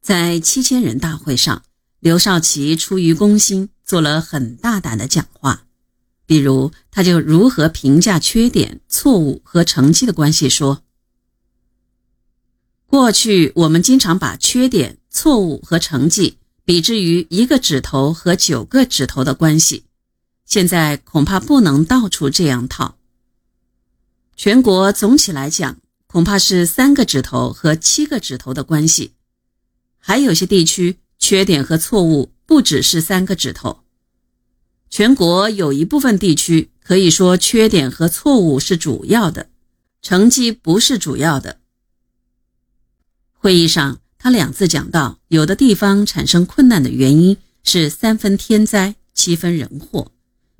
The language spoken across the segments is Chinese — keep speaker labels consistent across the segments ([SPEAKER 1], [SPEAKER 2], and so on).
[SPEAKER 1] 在七千人大会上，刘少奇出于公心做了很大胆的讲话，比如他就如何评价缺点、错误和成绩的关系说：过去我们经常把缺点、错误和成绩比之于一个指头和九个指头的关系，现在恐怕不能到处这样套。全国总体来讲，恐怕是三个指头和七个指头的关系。还有些地区缺点和错误不只是三个指头，全国有一部分地区可以说缺点和错误是主要的，成绩不是主要的。会议上，他两次讲到，有的地方产生困难的原因是三分天灾，七分人祸，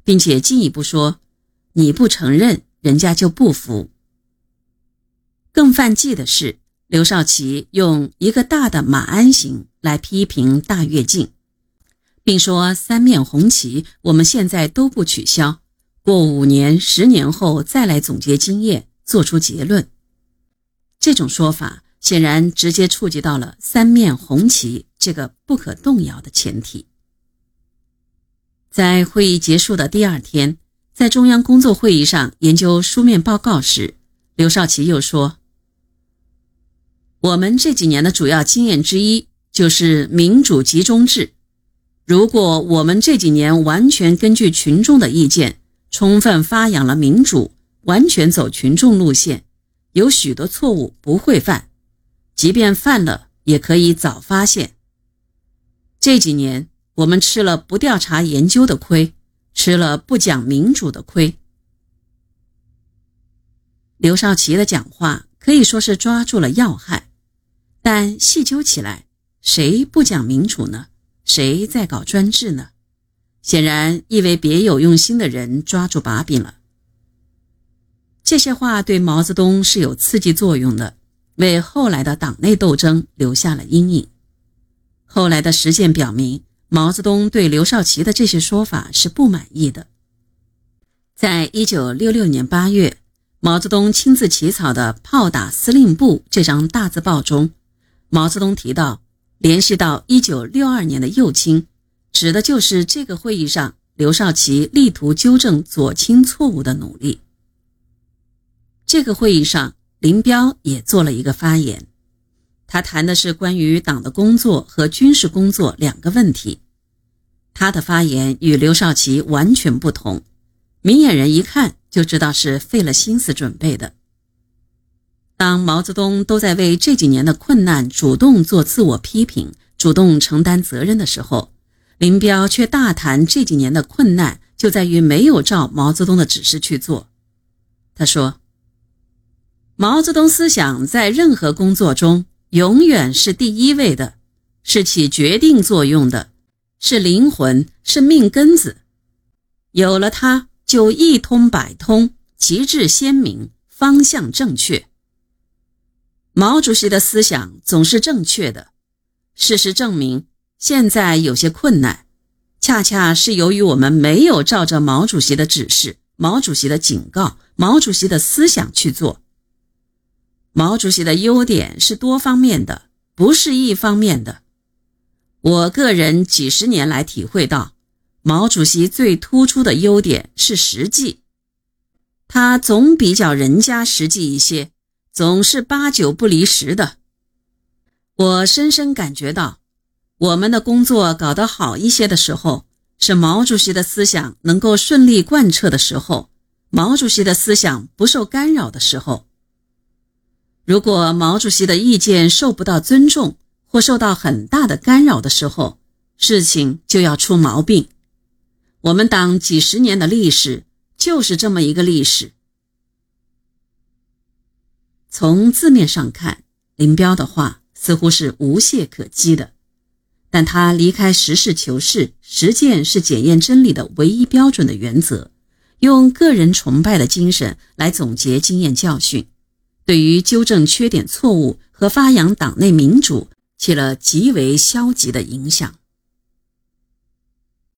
[SPEAKER 1] 并且进一步说，你不承认，人家就不服。更犯忌的是。刘少奇用一个大的马鞍形来批评大跃进，并说三面红旗我们现在都不取消，过五年、十年后再来总结经验，做出结论。这种说法显然直接触及到了三面红旗这个不可动摇的前提。在会议结束的第二天，在中央工作会议上研究书面报告时，刘少奇又说。我们这几年的主要经验之一就是民主集中制。如果我们这几年完全根据群众的意见，充分发扬了民主，完全走群众路线，有许多错误不会犯，即便犯了，也可以早发现。这几年我们吃了不调查研究的亏，吃了不讲民主的亏。刘少奇的讲话可以说是抓住了要害。但细究起来，谁不讲民主呢？谁在搞专制呢？显然，一位别有用心的人抓住把柄了。这些话对毛泽东是有刺激作用的，为后来的党内斗争留下了阴影。后来的实践表明，毛泽东对刘少奇的这些说法是不满意的。在一九六六年八月，毛泽东亲自起草的《炮打司令部》这张大字报中。毛泽东提到，联系到一九六二年的右倾，指的就是这个会议上刘少奇力图纠正左倾错误的努力。这个会议上，林彪也做了一个发言，他谈的是关于党的工作和军事工作两个问题。他的发言与刘少奇完全不同，明眼人一看就知道是费了心思准备的。当毛泽东都在为这几年的困难主动做自我批评、主动承担责任的时候，林彪却大谈这几年的困难就在于没有照毛泽东的指示去做。他说：“毛泽东思想在任何工作中永远是第一位的，是起决定作用的，是灵魂，是命根子。有了它，就一通百通，旗帜鲜明，方向正确。”毛主席的思想总是正确的。事实证明，现在有些困难，恰恰是由于我们没有照着毛主席的指示、毛主席的警告、毛主席的思想去做。毛主席的优点是多方面的，不是一方面的。我个人几十年来体会到，毛主席最突出的优点是实际，他总比较人家实际一些。总是八九不离十的。我深深感觉到，我们的工作搞得好一些的时候，是毛主席的思想能够顺利贯彻的时候，毛主席的思想不受干扰的时候。如果毛主席的意见受不到尊重或受到很大的干扰的时候，事情就要出毛病。我们党几十年的历史就是这么一个历史。从字面上看，林彪的话似乎是无懈可击的，但他离开实事求是、实践是检验真理的唯一标准的原则，用个人崇拜的精神来总结经验教训，对于纠正缺点错误和发扬党内民主起了极为消极的影响。